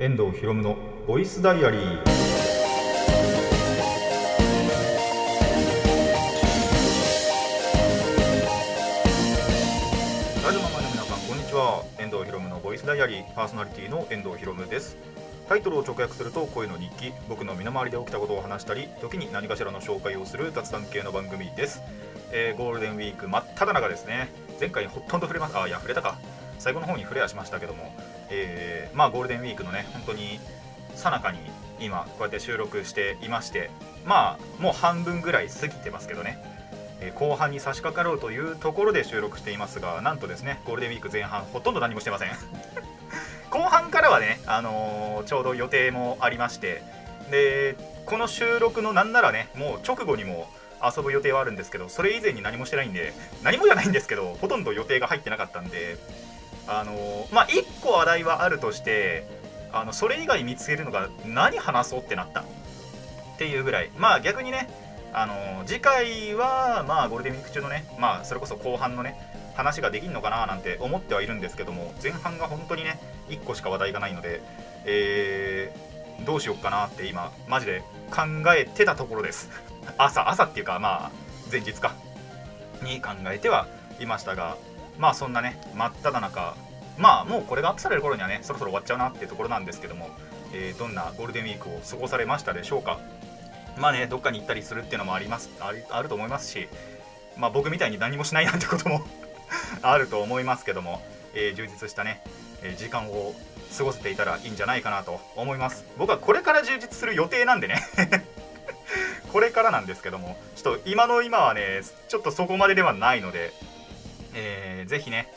遠藤ひろむのボイスダイアリー。ラジオの前の皆さんこんにちは。遠藤ひろむのボイスダイアリー。パーソナリティの遠藤ひろむです。タイトルを直訳すると声の日記。僕の身の回りで起きたことを話したり時に何かしらの紹介をする雑談系の番組です、えーゴールデンウィーク真っ只中ですね。前回ほとんど触れまあいや触れたか。最後の方に触れはしましたけども、えーまあゴールデンウィークのね本当にさなかに今こうやって収録していましてまあもう半分ぐらい過ぎてますけどね、えー後半に差し掛かろうというところで収録していますがなんとですねゴールデンウィーク前半ほとんど何もしてません。後半からはね、あのーちょうど予定もありましてでこの収録のなんならねもう直後にも遊ぶ予定はあるんですけどそれ以前に何もしてないんで何もじゃないんですけどほとんど予定が入ってなかったんであのまあ1個話題はあるとしてあのそれ以外見つけるのが何話そうってなった？っていうぐらい。まあ逆にねあの次回はまあゴールデンウィーク中のねまあそれこそ後半のね話ができるのかななんて思ってはいるんですけども前半が本当にね1個しか話題がないので、えーどうしようかなって今マジで考えてたところです。朝朝っていうかまあ前日か。に考えてはいましたがまあそんなね真っ只中。まあもうこれがアップされる頃にはねそろそろ終わっちゃうなっていうところなんですけども、えーどんなゴールデンウィークを過ごされましたでしょうか。まあねどっかに行ったりするっていうのもありますああると思いますしまあ僕みたいに何もしないなんてことも あると思いますけども、えー充実したね、えー時間を過ごせていたらいいんじゃないかなと思います。僕はこれから充実する予定なんでね。これからなんですけどもちょっと今の今はねちょっとそこまでではないので、えーぜひね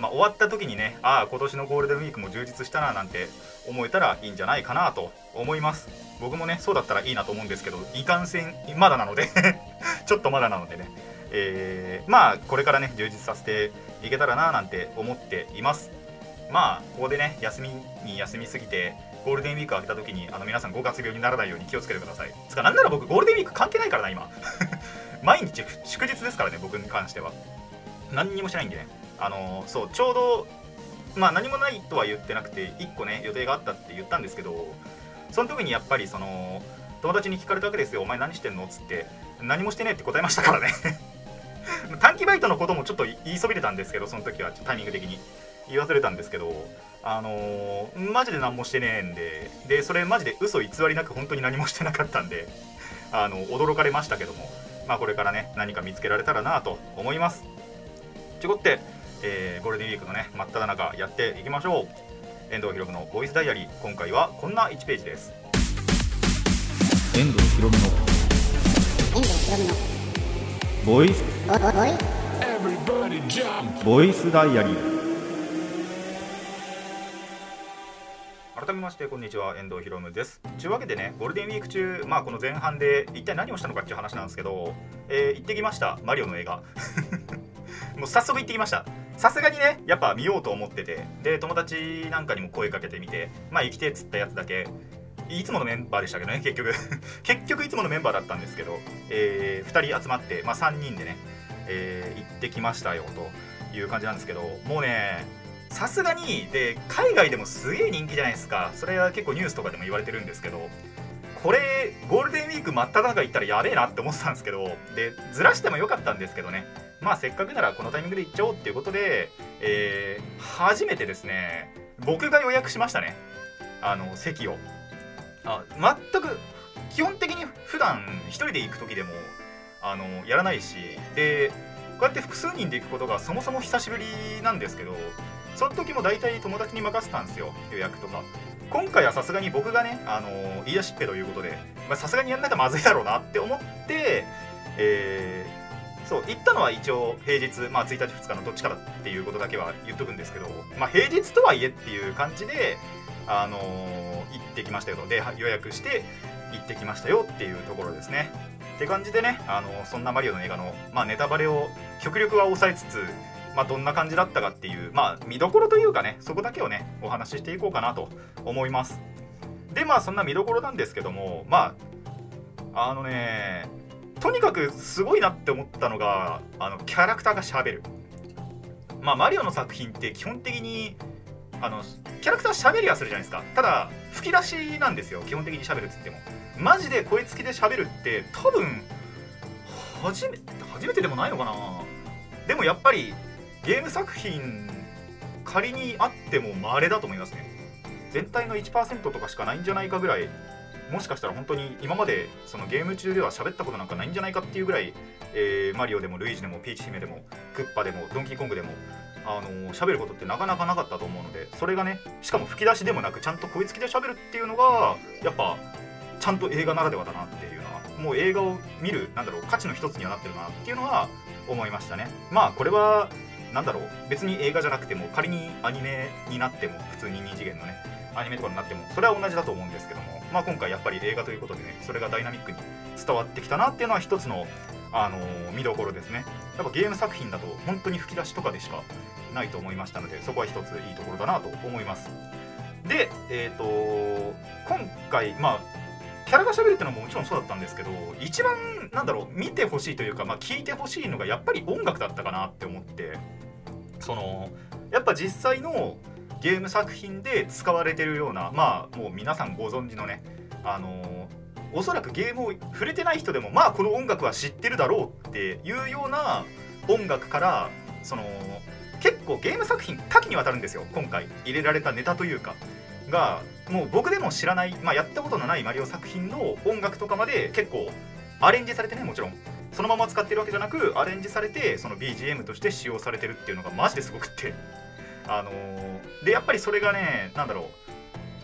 まあ、終わった時にねああ今年のゴールデンウィークも充実したななんて思えたらいいんじゃないかなと思います。僕もねそうだったらいいなと思うんですけどいかんせんまだなので ちょっとまだなのでね、えーまあこれからね充実させていけたらななんて思っています。まあここでね休みに休みすぎてゴールデンウィーク明けた時にあの皆さん5月病にならないように気をつけてください。つかなんなら僕ゴールデンウィーク関係ないからな今。毎日祝日ですからね僕に関しては。何にもしないんでね。あのそうちょうどまあ何もないとは言ってなくて1個ね予定があったって言ったんですけどその時にやっぱりその友達に聞かれたわけですよ「お前何してんの?」っつって「何もしてねえ」って答えましたからね。短期バイトのこともちょっと言いそびれたんですけどその時はタイミング的に。言い忘れたんですけどあのーマジで何もしてねえんででそれマジで嘘偽りなく本当に何もしてなかったんであの驚かれましたけどもまあこれからね何か見つけられたらなと思います。ちょこって、えーゴールデンウィークのね真っ只中やっていきましょう。遠藤ひろむのボイスダイアリー。今回はこんな1ページです。遠藤ひろむの遠藤ひろむのボイス。ボイス。ダイアリー。改めましてこんにちは。遠藤ひろむです。というわけでねゴールデンウィーク中まあこの前半で一体何をしたのかっていう話なんですけど、えー行ってきました。マリオの映画もう早速行ってきました。さすがにねやっぱ見ようと思ってて。で友達なんかにも声かけてみて。まあ行きてっつったやつだけ。いつものメンバーでしたけどね結局。結局いつものメンバーだったんですけど、えー2人集まって、まあ、3人でね、えー行ってきましたよという感じなんですけど。もうねさすがにで海外でもすげえ人気じゃないですか。それは結構ニュースとかでも言われてるんですけど。これゴールデンウィーク真っ只中行ったらやべえなって思ってたんですけど。でずらしてもよかったんですけどね。まあせっかくならこのタイミングで行っちゃおうっていうことで、えー初めてですね僕が予約しましたね。あの席を。あ全く基本的に普段一人で行く時でもあのやらないしでこうやって複数人で行くことがそもそも久しぶりなんですけどその時も大体友達に任せたんですよ予約とか。今回はさすがに僕がねあの言い出しっぺということでさすがにやんなきゃまずいだろうなって思ってえそう行ったのは一応平日、まあ、1日2日のどっちからっていうことだけは言っとくんですけど、まあ、平日とはいえっていう感じで、あのー行ってきましたよと。で予約して行ってきましたよっていうところですね。って感じでね、あのーそんなマリオの映画の、まあ、ネタバレを極力は抑えつつ、まあ、どんな感じだったかっていう、まあ、見どころというかねそこだけをねお話ししていこうかなと思います。でまあそんな見どころなんですけどもまああのねとにかくすごいなって思ったのがあのキャラクターがしゃべる。まあマリオの作品って基本的にあのキャラクター喋りはするじゃないですか。ただ吹き出しなんですよ。基本的に喋るっつっても。マジで声付きで喋るって多分初め初めてでもないのかな。でもやっぱりゲーム作品仮にあっても稀だと思いますね。全体の1%とかしかないんじゃないかぐらいもしかしたら本当に今までそのゲーム中では喋ったことなんかないんじゃないかっていうぐらい、えーマリオでもルイージでもピーチ姫でもクッパでもドンキーコングでもあの喋ることってなかなかなかったと思うのでそれがねしかも吹き出しでもなくちゃんと声付きで喋るっていうのがやっぱちゃんと映画ならではだなっていうのはもう映画を見るなんだろう価値の一つにはなってるなっていうのは思いましたね。まあこれはなんだろう別に映画じゃなくても仮にアニメになっても普通に2次元のねアニメとかになってもそれは同じだと思うんですけどもまあ今回やっぱり映画ということでねそれがダイナミックに伝わってきたなっていうのは一つのあのー見どころですね。やっぱゲーム作品だと本当に吹き出しとかでしかないと思いましたのでそこは一ついいところだなと思います。でえっ、と今回まあキャラが喋るっていうのももちろんそうだったんですけど一番なんだろう見てほしいというか、まあ、聞いてほしいのがやっぱり音楽だったかなって思ってそのやっぱ実際のゲーム作品で使われてるようなまあもう皆さんご存知のねあのおそらくゲームを触れてない人でもまあこの音楽は知ってるだろうっていうような音楽からその結構ゲーム作品多岐にわたるんですよ今回。入れられたネタというか。がもう僕でも知らない、まあ、やったことのないマリオ作品の音楽とかまで結構アレンジされてねもちろん。そのまま使ってるわけじゃなくアレンジされてその BGM として使用されてるっていうのがマジですごくって。あのーでやっぱりそれがねなんだろう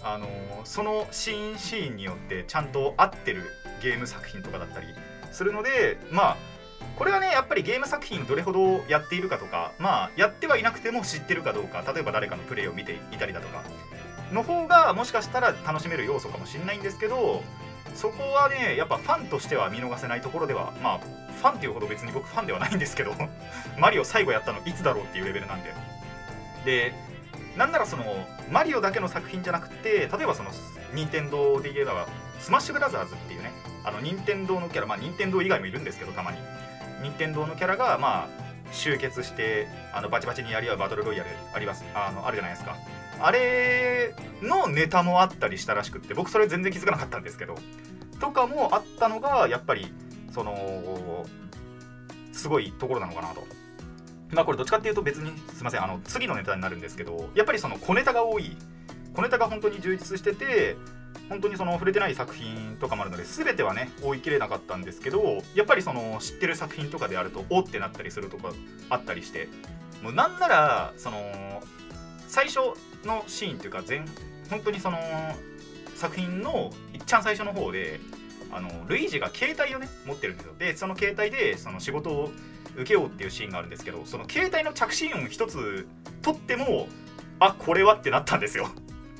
あのーそのシーンシーンによってちゃんと合ってるゲーム作品とかだったりするのでまあこれはねやっぱりゲーム作品どれほどやっているかとかまあやってはいなくても知ってるかどうか例えば誰かのプレイを見ていたりだとかの方がもしかしたら楽しめる要素かもしれないんですけどそこはねやっぱファンとしては見逃せないところではまあファンっていうほど別に僕ファンではないんですけどマリオ最後やったのいつだろうっていうレベルなんで。でなんならそのマリオだけの作品じゃなくて例えばその任天堂で言えばスマッシュブラザーズっていうねあの任天堂のキャラまあ任天堂以外もいるんですけどたまに。任天堂のキャラがまあ集結してあのバチバチにやり合うバトルロイヤルあります。あのあるじゃないですか。あれのネタもあったりしたらしくって僕それ全然気づかなかったんですけどとかもあったのがやっぱりそのすごいところなのかなと。まあこれどっちかっていうと別にすいません。あの次のネタになるんですけどやっぱりその小ネタが多い。小ネタが本当に充実してて本当にその触れてない作品とかもあるので全てはね追い切れなかったんですけどやっぱりその知ってる作品とかであるとおってなったりするとかあったりしてもうなんならその最初のシーンっていうか全本当にその作品のいっちゃん最初の方であのルイージが携帯をね持ってるんですよ。でその携帯でその仕事を受けようっていうシーンがあるんですけどその携帯の着信音一つ取ってもあこれはってなったんですよ。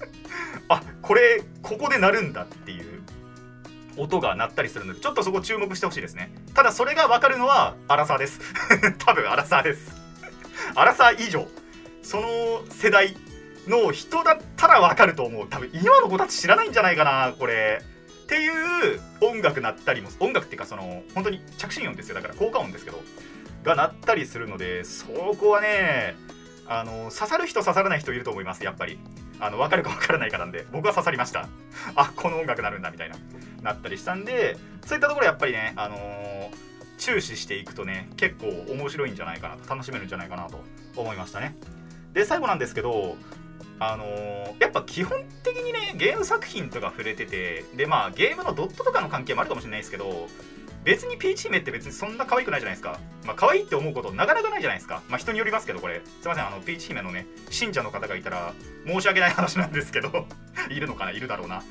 あこれここで鳴るんだっていう音が鳴ったりするのでちょっとそこ注目してほしいですね。ただそれが分かるのはアラサーです。多分アラサーです。アラサー以上。その世代の人だったら分かると思う。多分今の子たち知らないんじゃないかなこれ。っていう音楽鳴ったりも音楽っていうかその本当に着信音ですよ。だから効果音ですけど。が鳴ったりするのでそこはねあの刺さる人刺さらない人いると思いますやっぱり。あの分かるか分からないかなんで。僕は刺さりました。あこの音楽鳴るんだみたいな。なったりしたんでそういったところやっぱりねあのー注視していくとね結構面白いんじゃないかなと。楽しめるんじゃないかなと思いましたね。で最後なんですけどあのーやっぱ基本的にねゲーム作品とか触れててでまあゲームのドットとかの関係もあるかもしれないですけど別にピーチ姫って別にそんな可愛くないじゃないですか。まあ可愛いって思うことなかなかないじゃないですか。まあ人によりますけどこれ。すいませんあのピーチ姫のね信者の方がいたら申し訳ない話なんですけど いるのかな？いるだろうな。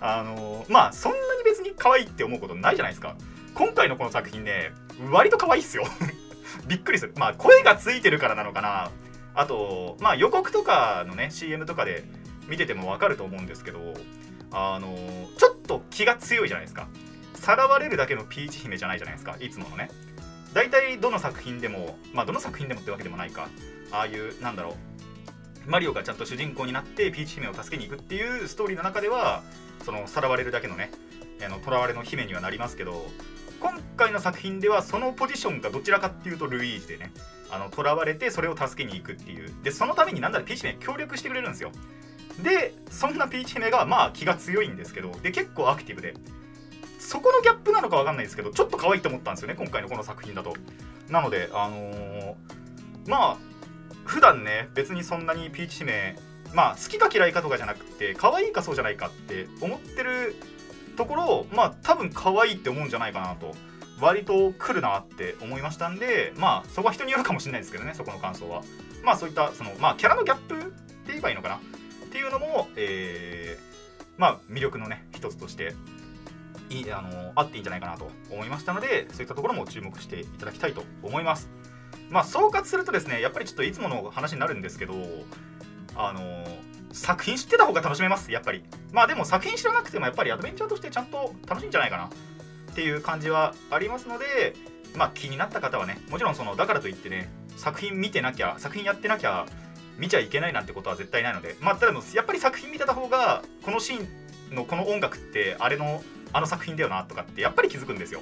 あのーまあそんなに別に可愛いって思うことないじゃないですか。今回のこの作品ね割と可愛いっすよ。びっくりする。まあ声がついてるからなのかな。あとまあ予告とかのね CM とかで見てても分かると思うんですけどあのーちょっと気が強いじゃないですか。さらわれるだけのピーチ姫じゃないじゃないですかいつものね。大体どの作品でもまあどの作品でもってわけでもないかああいうなんだろうマリオがちゃんと主人公になってピーチ姫を助けに行くっていうストーリーの中ではそのさらわれるだけのねあの囚われの姫にはなりますけど今回の作品ではそのポジションがどちらかっていうとルイージでねあの囚われてそれを助けに行くっていう。でそのためになんだらピーチ姫協力してくれるんですよ。でそんなピーチ姫がまあ気が強いんですけどで結構アクティブでそこのギャップなのか分かんないですけどちょっと可愛いと思ったんですよね今回のこの作品だと。なのであのーまあ普段ね別にそんなにピーチ姫まあ好きか嫌いかとかじゃなくて可愛いかそうじゃないかって思ってるところをまあ多分可愛いって思うんじゃないかなと。割と来るなって思いましたんでまあそこは人によるかもしれないですけどねそこの感想は。まあそういったそのまあキャラのギャップって言えばいいのかなっていうのもえーまあ魅力のね一つとしていいあのあっていいんじゃないかなと思いましたのでそういったところも注目していただきたいと思います。まあ総括するとですねやっぱりちょっといつもの話になるんですけどあの作品知ってた方が楽しめますやっぱり。まあでも作品知らなくてもやっぱりアドベンチャーとしてちゃんと楽しいんじゃないかなっていう感じはありますのでまあ気になった方はねもちろんそのだからといってね作品見てなきゃ作品やってなきゃ見ちゃいけないなんてことは絶対ないのでまあただもやっぱり作品見てた方がこのシーンのこの音楽ってあれのあの作品だよなとかってやっぱり気づくんですよ。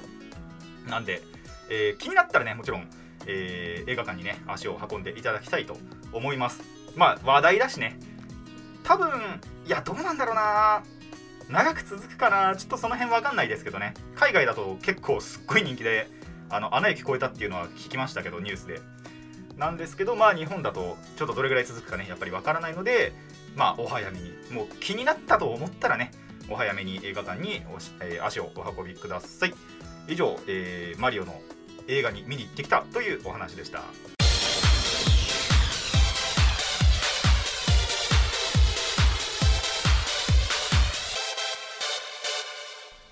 なんで、えー気になったらねもちろん、えー映画館にね足を運んでいただきたいと思います。まあ話題だしね。多分いやどうなんだろうな。長く続くかな。ちょっとその辺わかんないですけどね。海外だと結構すっごい人気であの穴駅越えたっていうのは聞きましたけどニュースで。なんですけどまあ日本だとちょっとどれぐらい続くかねやっぱりわからないのでまあお早めに。もう気になったと思ったらねお早めに映画館におし、えー足をお運びください。以上、えーマリオの映画に見に行ってきたというお話でした。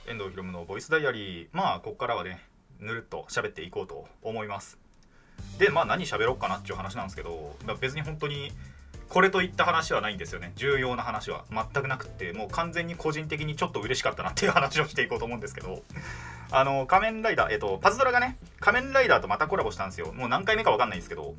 遠藤ひろむのボイスダイアリー。まあここからはねぬるっと喋っていこうと思います。でまあ何喋ろうかなっていう話なんですけど別に本当にこれといった話はないんですよね。重要な話は。全くなくってもう完全に個人的にちょっと嬉しかったなっていう話をしていこうと思うんですけど。あの仮面ライダーえっとパズドラがね仮面ライダーとまたコラボしたんですよ。もう何回目か分かんないんですけど。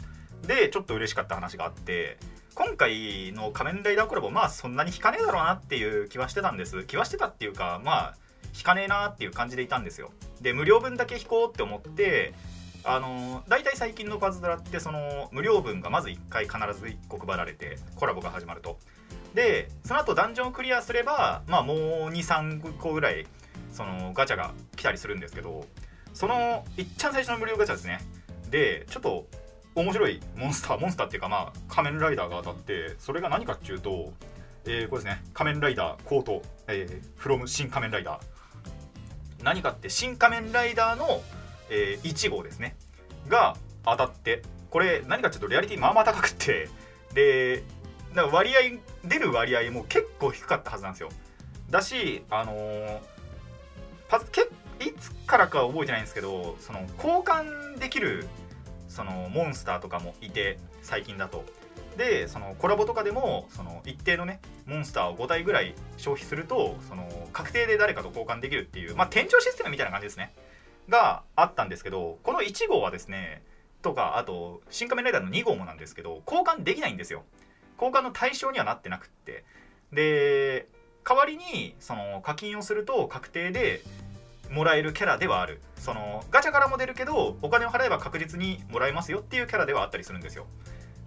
でちょっと嬉しかった話があって今回の仮面ライダーコラボまあそんなに引かねえだろうなっていう気はしてたんです。気はしてたっていうかまあ引かねえなっていう感じでいたんですよ。で無料分だけ引こうって思ってあの大体最近のパズドラってその無料分がまず1回必ず1個配られてコラボが始まると。でその後ダンジョンをクリアすればまあもう23個ぐらいそのガチャが来たりするんですけどそのいっちゃん最初の無料ガチャですね。でちょっと面白いモンスターモンスターっていうかまあ仮面ライダーが当たってそれが何かっていうと、えーこれですね。仮面ライダーコート、えー、フロム新仮面ライダー。何かって新仮面ライダーの、えー1号ですね。が当たってこれ何かっていうとレアリティまあまあ高くってでなんか割合出る割合も結構低かったはずなんですよ。だしあのーパけいつからかは覚えてないんですけどその交換できるそのモンスターとかもいて最近だと。でそのコラボとかでもその一定のねモンスターを5体ぐらい消費するとその確定で誰かと交換できるっていうまあ店長システムみたいな感じですね。があったんですけどこの1号はですねとかあと新仮面ライダーの2号もなんですけど交換できないんですよ。交換の対象にはなってなくって。で代わりにその課金をすると確定でもらえるキャラではある。そのガチャからも出るけどお金を払えば確実にもらえますよっていうキャラではあったりするんですよ。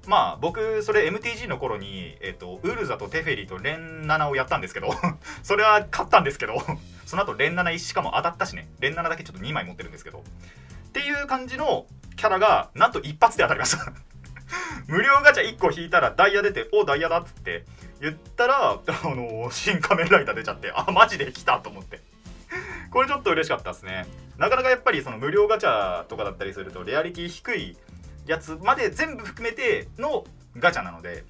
まあ僕それ MTG の頃に、えっとウルザとテフェリーとレン7をやったんですけど それは勝ったんですけど その後レン7しかも当たったしねレン7だけちょっと2枚持ってるんですけどっていう感じのキャラがなんと一発で当たりました 無料ガチャ1個引いたらダイヤ出て「おダイヤだ」っつって言ったらあの新仮面ライダー出ちゃってあマジで来たと思って。これちょっと嬉しかったですね。なかなかやっぱりその無料ガチャとかだったりするとレアリティ低いやつまで全部含めてのガチャなので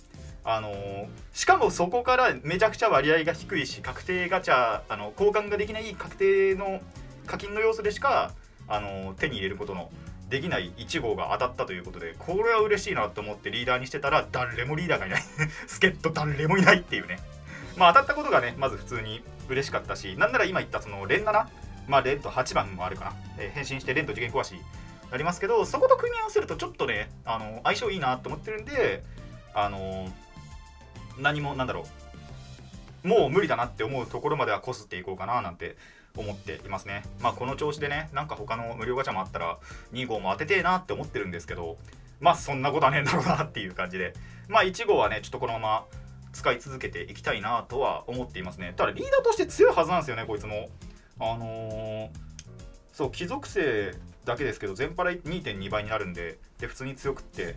あのーしかもそこからめちゃくちゃ割合が低いし確定ガチャあの交換ができない確定の課金の要素でしか、あのー手に入れることのできない1号が当たったということでこれは嬉しいなと思ってリーダーにしてたら誰もリーダーがいない。助っ人誰もいないっていうね。まあ当たったことがねまず普通に嬉しかったしなんなら今言ったその連7まあレンと8番もあるかな、えー変身してレンと次元壊しありますけどそこと組み合わせるとちょっとねあの相性いいなと思ってるんであの何もなんだろうもう無理だなって思うところまではこすっていこうかななんて思っていますね。まあこの調子でねなんか他の無料ガチャもあったら2号も当ててえなって思ってるんですけどまあそんなことはねえんだろうなっていう感じで。まあ1号はねちょっとこのまま使い続けていきたいなとは思っていますね。ただリーダーとして強いはずなんですよねこいつも。あのーそう貴族性だけですけど全パラ2.2倍になるんでで普通に強くって。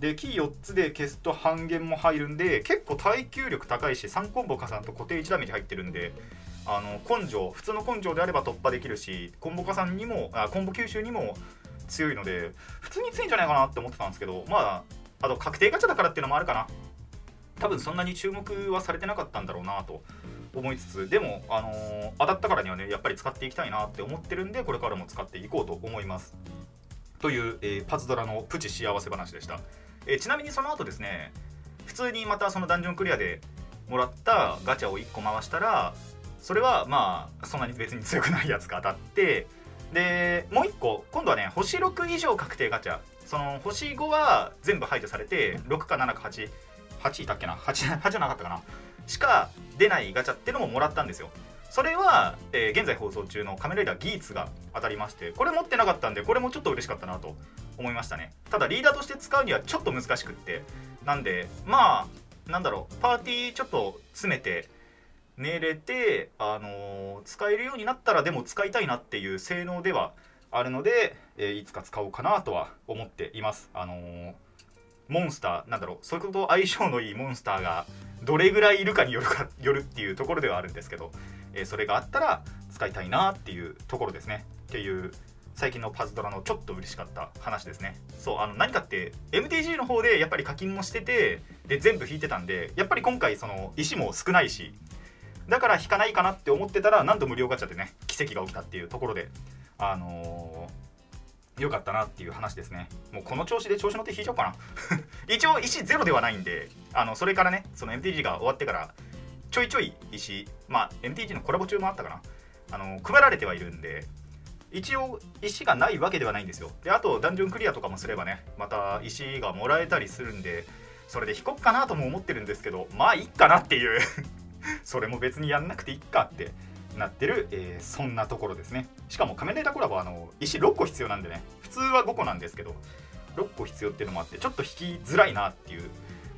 でキー4つで消すと半減も入るんで結構耐久力高いし3コンボ加算と固定1ダメージ入ってるんであの根性普通の根性であれば突破できるしコンボ加算にもあコンボ吸収にも強いので普通に強いんじゃないかなって思ってたんですけどまああと確定ガチャだからっていうのもあるかな。多分そんなに注目はされてなかったんだろうなと。思いつつでも、あのー当たったからにはねやっぱり使っていきたいなって思ってるんでこれからも使っていこうと思います。という、えーパズドラのプチ幸せ話でした、えーちなみにその後ですね普通にまたそのダンジョンクリアでもらったガチャを1個回したらそれはまあそんなに別に強くないやつが当たってでもう1個今度はね星6以上確定ガチャ。その星5は全部排除されて6か7か88いたっけな？8, 8じゃなかったかな？しか出ないガチャっていうのももらったんですよ。それは、えー現在放送中の「仮面ライダーギーツ」が当たりましてこれ持ってなかったんでこれもちょっと嬉しかったなと思いましたね。ただリーダーとして使うにはちょっと難しくって。なんでまあなんだろうパーティーちょっと詰めて寝れて、あのー使えるようになったらでも使いたいなっていう性能ではあるので、えーいつか使おうかなとは思っています。あのーモンスターなんだろうそれと相性のいいモンスターがどれぐらいいるかによるかよるっていうところではあるんですけど、えーそれがあったら使いたいなっていうところですね。っていう最近のパズドラのちょっと嬉しかった話ですね。そうあの何かって MTG の方でやっぱり課金もしててで全部引いてたんでやっぱり今回その石も少ないしだから引かないかなって思ってたら何度無料ガチャでね奇跡が起きたっていうところであのー良かったなっていう話ですね。もうこの調子で調子乗って引いちゃおうかな。一応石ゼロではないんであのそれからねその MTG が終わってからちょいちょい石まあ MTG のコラボ中もあったかな。あの配られてはいるんで一応石がないわけではないんですよ。であとダンジョンクリアとかもすればねまた石がもらえたりするんでそれで引こっかなとも思ってるんですけどまあいっかなっていう。それも別にやんなくていいかって。なってる、えーそんなところですね。しかも仮面ライダーコラボはあの石6個必要なんでね。普通は5個なんですけど6個必要っていうのもあってちょっと引きづらいなっていう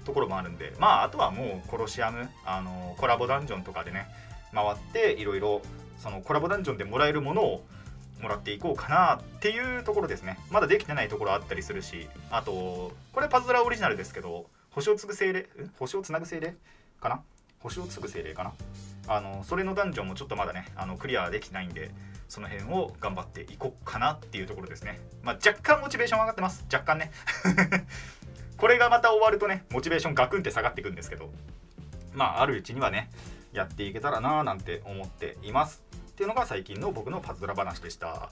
ところもあるんで。まああとはもうコロシアムあのコラボダンジョンとかでね回っていろいろそのコラボダンジョンでもらえるものをもらっていこうかなっていうところですね。まだできてないところあったりするしあとこれパズドラオリジナルですけど星を継ぐ精霊星をつなぐ精霊かな？星を継ぐ精霊かな？あのそれのダンジョンもちょっとまだねあのクリアできないんでその辺を頑張っていこうかなっていうところですね。まあ若干モチベーション上がってます。若干ね。これがまた終わるとねモチベーションガクンって下がっていくんですけどまああるうちにはねやっていけたらなーなんて思っています。っていうのが最近の僕のパズドラ話でした。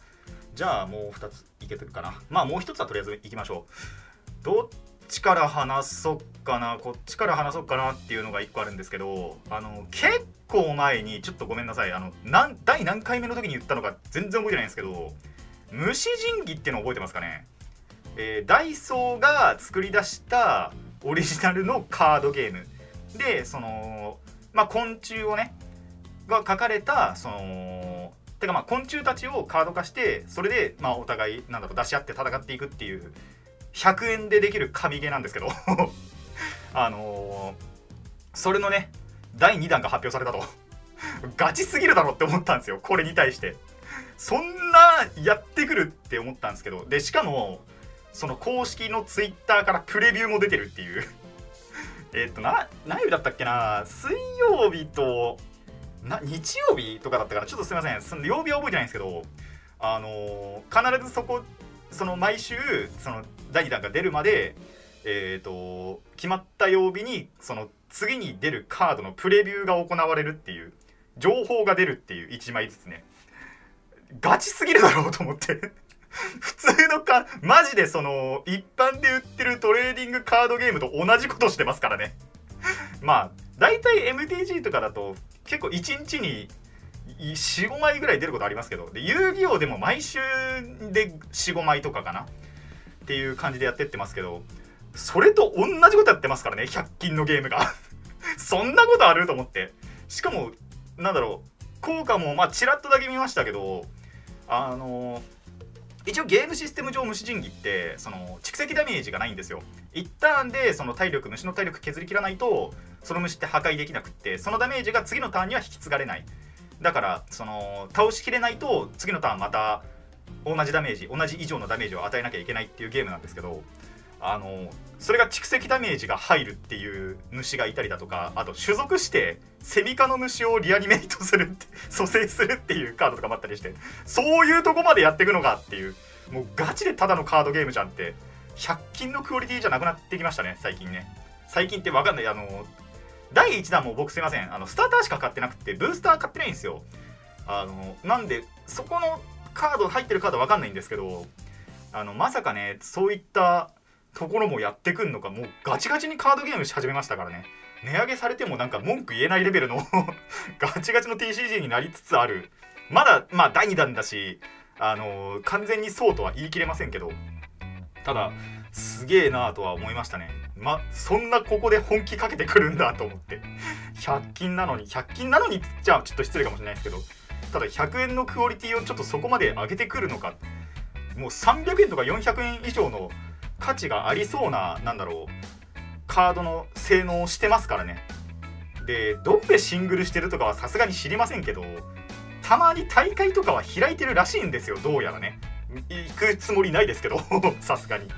じゃあもう2ついけてるかな。まあもう1つはとりあえずいきましょう。どっちから話そっかなこっちから話そっかなっていうのが1個あるんですけどあの結構前にちょっとごめんなさい。あのなん第何回目の時に言ったのか全然覚えてないんですけど虫神器っていうの覚えてますかね？えーダイソーが作り出したオリジナルのカードゲーム。でそのまあ昆虫をねが書かれたそのてかまあ昆虫たちをカード化してそれでまあお互いなんだろう出し合って戦っていくっていう100円でできる神ゲーなんですけど。あのーそれのね第2弾が発表されたと。ガチすぎるだろって思ったんですよ。これに対して。そんなやってくるって思ったんですけど。でしかもその公式のツイッターからプレビューも出てるっていう。えっとな何曜日だったっけな？水曜日とな日曜日とかだったからちょっとすいません。その曜日は覚えてないんですけどあのー必ずそこその毎週その第2弾が出るまでえー、と決まった曜日にその次に出るカードのプレビューが行われるっていう情報が出るっていう1枚ずつね。ガチすぎるだろうと思って。普通のかマジでその一般で売ってるトレーディングカードゲームと同じことしてますからね。まあ大体 MTG とかだと結構1日に45枚ぐらい出ることありますけどで遊戯王でも毎週で45枚とかかな。っていう感じでやってってますけどそれと同じことやってますからね100均のゲームが。そんなことある？と思って。しかもなんだろう。効果もまあちらっとだけ見ましたけどあの一応ゲームシステム上虫神器ってその蓄積ダメージがないんですよ。一ターンでその体力虫の体力削り切らないとその虫って破壊できなくってそのダメージが次のターンには引き継がれない。だからその倒しきれないと次のターンまた同じダメージ同じ以上のダメージを与えなきゃいけないっていうゲームなんですけどあのそれが蓄積ダメージが入るっていう虫がいたりだとかあと種族してセミ科の虫をリアニメイトするって 蘇生するっていうカードとかもあったりしてそういうとこまでやっていくのかっていうもうガチでただのカードゲームじゃんって100均のクオリティじゃなくなってきましたね最近ね。最近って分かんないあの第1弾も僕すいませんあのスターターしか買ってなくてブースター買ってないんですよ。あのなんでそこのカード入ってるカード分かんないんですけどあのまさかねそういったところもやってくんのかもうガチガチにカードゲームし始めましたからね。値上げされてもなんか文句言えないレベルの ガチガチの TCG になりつつある。まだまあ第2弾だしあの完全にそうとは言い切れませんけど。ただすげえなとは思いましたね。まそんなここで本気かけてくるんだと思って。100均なのに100均なのにじゃあちょっと失礼かもしれないですけど。ただ100円のクオリティをちょっとそこまで上げてくるのか。もう300円とか400円以上の価値がありそうななんだろうカードの性能をしてますからね。でどこでシングルしてるとかはさすがに知りませんけどたまに大会とかは開いてるらしいんですよどうやらね。行くつもりないですけど さすがに。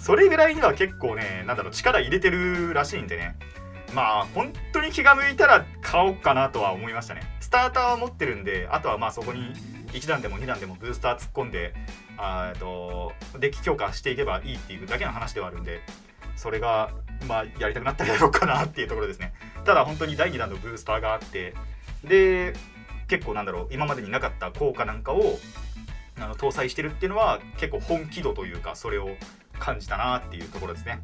それぐらいには結構ねなんだろう力入れてるらしいんでね。まあ本当に気が向いたら買おうかなとは思いましたね。スターターは持ってるんであとはまあそこに1段でも2段でもブースター突っ込んであとデッキ強化していけばいいっていうだけの話ではあるんでそれがまあやりたくなったらやろうかなっていうところですねただ本当に第2弾のブースターがあってで結構なんだろう今までになかった効果なんかをあの搭載してるっていうのは結構本気度というかそれを感じたなっていうところですね。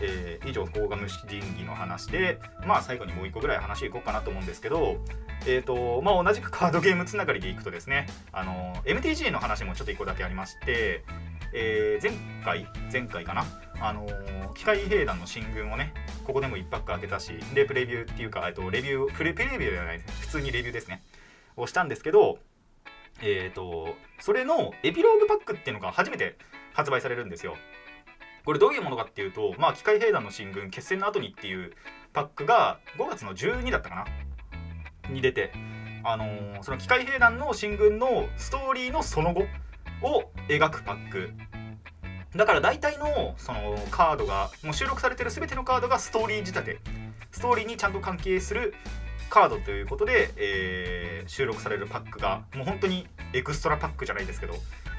えー以上高画虫神器の話でまあ最後にもう一個ぐらい話いこうかなと思うんですけどえーとまあ、同じくカードゲームつながりでいくとですねあの MTG の話もちょっと1個だけありまして、えー前回前回かなあの機械兵団の進軍をねここでも1パック開けたしでプレビューっていうかえっとレビュープレプレビューではない普通にレビューですねをしたんですけどえっ、とそれのエピローグパックっていうのが初めて発売されるんですよ。これどういうものかっていうとまあ機械兵団の進軍決戦の後にっていうパックが5月の12だったかな？に出て、あのーその機械兵団の進軍のストーリーのその後を描くパック。だから大体のそのカードがもう収録されてる全てのカードがストーリー仕立て。ストーリーにちゃんと関係するカードということで、えー収録されるパックがもう本当にエクストラパックじゃないですけど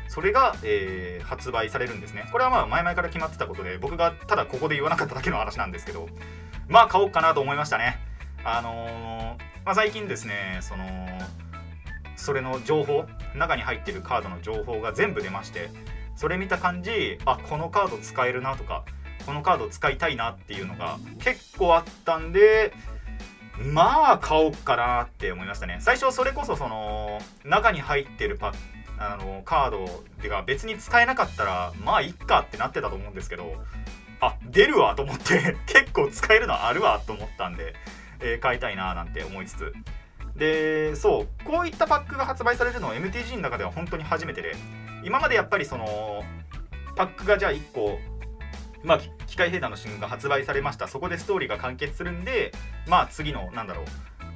それが、えー発売されるんですね。これはまあ前々から決まってたことで僕がただここで言わなかっただけの話なんですけどまあ買おうかなと思いましたね。あのーまあ、最近ですねそのそれの情報中に入ってるカードの情報が全部出ましてそれ見た感じあこのカード使えるなとかこのカード使いたいなっていうのが結構あったんでまあ買おうかなって思いましたね。最初それこそその中に入ってるパあのカードが別に使えなかったらまあいっかってなってたと思うんですけどあ出るわと思って 結構使えるのあるわと思ったんで、えー買いたいななんて思いつつ。でそうこういったパックが発売されるのは MTG の中では本当に初めてで今までやっぱりそのパックがじゃあ1個まあ機械兵団の進軍が発売されました。そこでストーリーが完結するんでまあ次のなんだろう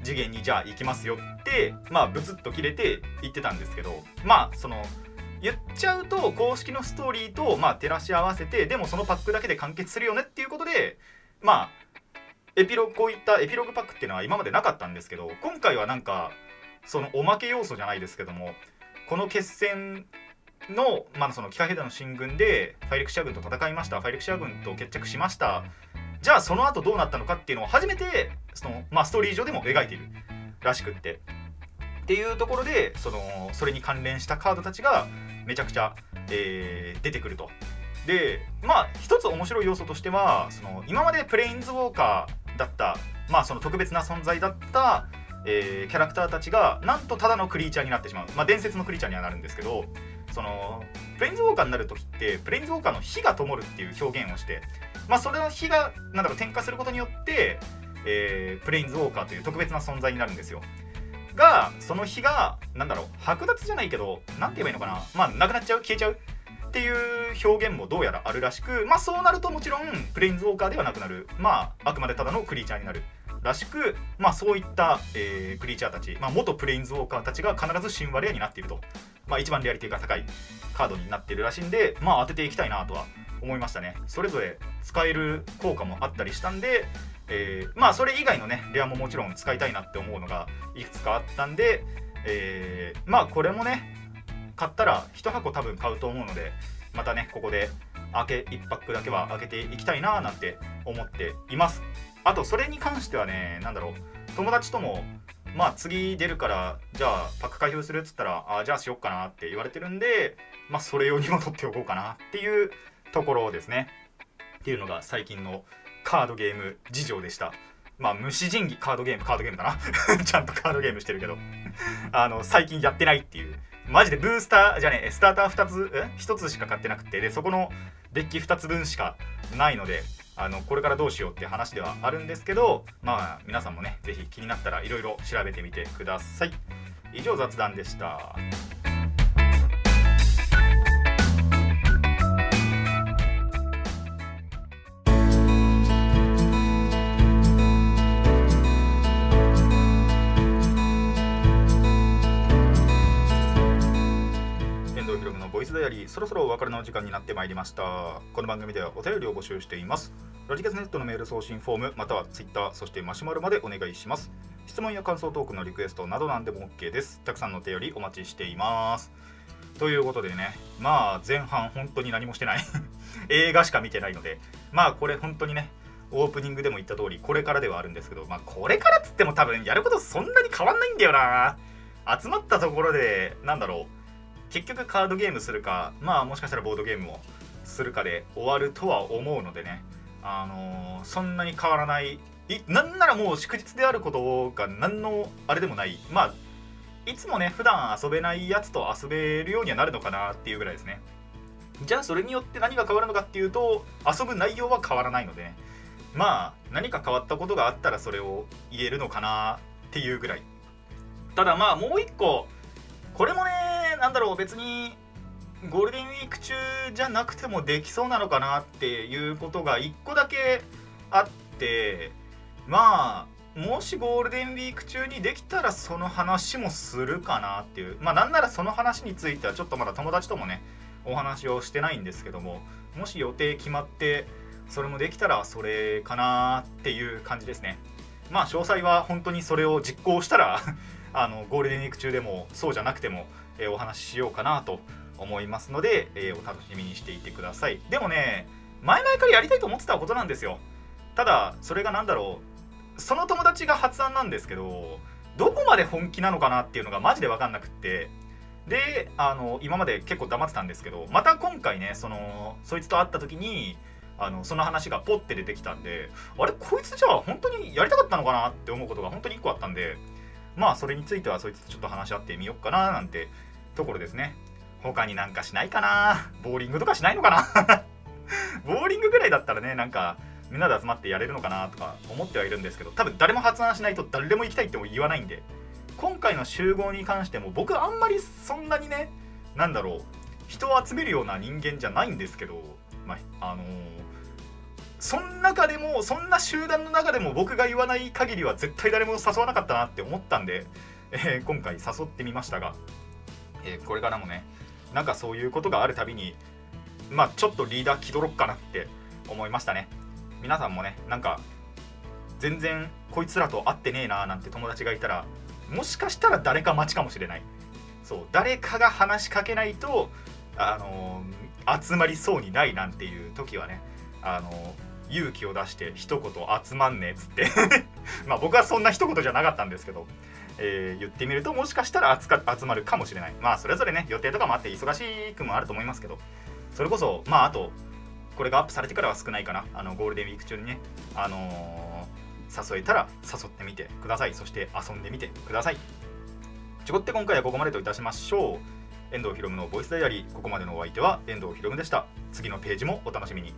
次元にじゃあ行きますよってまあブツッと切れて言ってたんですけどまあその言っちゃうと公式のストーリーとまあ照らし合わせてでもそのパックだけで完結するよねっていうことでまあエピロこういったエピログパックっていうのは今までなかったんですけど今回はなんかそのおまけ要素じゃないですけどもこの決戦の,、まあその機械兵団の進軍でファイレクシア軍と戦いましたファイレクシア軍と決着しましたじゃあその後どうなったのかっていうのを初めてその、まあ、ストーリー上でも描いているらしくってっていうところでそのそれに関連したカードたちがめちゃくちゃ、えー出てくると。でまあ一つ面白い要素としてはその今までプレインズウォーカーだったまあその特別な存在だった、えーキャラクターたちがなんとただのクリーチャーになってしまうまあ伝説のクリーチャーにはなるんですけどそのプレインズウォーカーになる時ってプレインズウォーカーの火が灯るっていう表現をしてまあそれの火がなんだろう点火することによってえープレインズウォーカーという特別な存在になるんですよ。がその日がなんだろう剥奪じゃないけどなんて言えばいいのかな。まあなくなっちゃう？消えちゃう？っていう表現もどうやらあるらしくまあそうなるともちろんプレインズウォーカーではなくなる。まああくまでただのクリーチャーになる。らしくまあそういった、えークリーチャーたち、まあ、元プレインズウォーカーたちが必ず神話レアになっていると。まあ一番リアリティが高いカードになっているらしいんでまあ当てていきたいなとは思いましたね。それぞれ使える効果もあったりしたんで、えーまあそれ以外のねレアももちろん使いたいなって思うのがいくつかあったんで、えーまあこれもね買ったら1箱多分買うと思うのでまたねここで開け1パックだけは開けていきたいななんて思っています。あとそれに関してはね何だろう友達ともまあ次出るからじゃあパック開封するっつったらあじゃあしよっかなって言われてるんでまあそれ用にも取っておこうかなっていうところですね。っていうのが最近のカードゲーム事情でした。まあ虫神器カードゲームカードゲームだな。ちゃんとカードゲームしてるけど。あの最近やってないっていう。マジでブースターじゃねえスターター2つえ？1つしか買ってなくて。でそこのデッキ2つ分しかないのであのこれからどうしようって話ではあるんですけどまあ皆さんもねぜひ気になったらいろいろ調べてみてください。以上雑談でした。そろそろお別れの時間になってまいりました。この番組ではお便りを募集しています。ラジカセネットのメール送信フォームまたはツイッターそしてマシュマロまでお願いします。質問や感想トークのリクエストなどなんでも OK です。たくさんのお便りお待ちしています。ということでねまあ前半本当に何もしてない。映画しか見てないのでまあこれ本当にねオープニングでも言った通りこれからではあるんですけどまあこれからっつっても多分やることそんなに変わんないんだよな。集まったところでなんだろう。結局カードゲームするかまあもしかしたらボードゲームもするかで終わるとは思うのでね。あのーそんなに変わらないいなんならもう祝日であることが何のあれでもない。まあいつもね普段遊べないやつと遊べるようにはなるのかなっていうぐらいですね。じゃあそれによって何が変わるのかっていうと遊ぶ内容は変わらないので。ねまあ何か変わったことがあったらそれを言えるのかなっていうぐらい。ただまあもう一個これもねなんだろう別にゴールデンウィーク中じゃなくてもできそうなのかなっていうことが1個だけあってまあもしゴールデンウィーク中にできたらその話もするかなっていう。まあなんならその話についてはちょっとまだ友達ともねお話をしてないんですけどももし予定決まってそれもできたらそれかなっていう感じですね。まあ詳細は本当にそれを実行したら あのゴールデンウィーク中でもそうじゃなくても、えお話ししようかなと思いますので、えお楽しみにしていてください。でもね前々からやりたいと思ってたことなんですよ。ただそれが何だろう。その友達が発案なんですけどどこまで本気なのかなっていうのがマジで分かんなくって。であの今まで結構黙ってたんですけどまた今回ねそのそいつと会った時にあのその話がポッて出てきたんであれこいつじゃあ本当にやりたかったのかなって思うことが本当に1個あったんでまあそれについてはそいつとちょっと話し合ってみようかななんてところですね。他になんかしないかな？ボーリングとかしないのかな？ボーリングぐらいだったらねなんかみんなで集まってやれるのかな？とか思ってはいるんですけど多分誰も発案しないと誰でも行きたいっても言わないんで今回の集合に関しても僕あんまりそんなにねなんだろう人を集めるような人間じゃないんですけどまああのーそん中でもそんな集団の中でも僕が言わない限りは絶対誰も誘わなかったなって思ったんで、えー今回誘ってみましたが、えーこれからもねなんかそういうことがあるたびにまあちょっとリーダー気取ろっかなって思いましたね。皆さんもねなんか全然こいつらと会ってねえななんて友達がいたらもしかしたら誰か待ちかもしれない。そう誰かが話しかけないとあのー集まりそうにないなんていう時はねあのー勇気を出して一言集まんねえっつって。まあ僕はそんな一言じゃなかったんですけど、えー言ってみるともしかしたら集まるかもしれない。まあそれぞれね予定とかもあって忙しくもあると思いますけど。それこそまああとこれがアップされてからは少ないかな。あのゴールデンウィーク中にね。あのー誘えたら誘ってみてください。そして遊んでみてください。ちょこって今回はここまでといたしましょう。遠藤ひろむのボイスダイアリー。ここまでのお相手は遠藤ひろむでした。次のページもお楽しみに。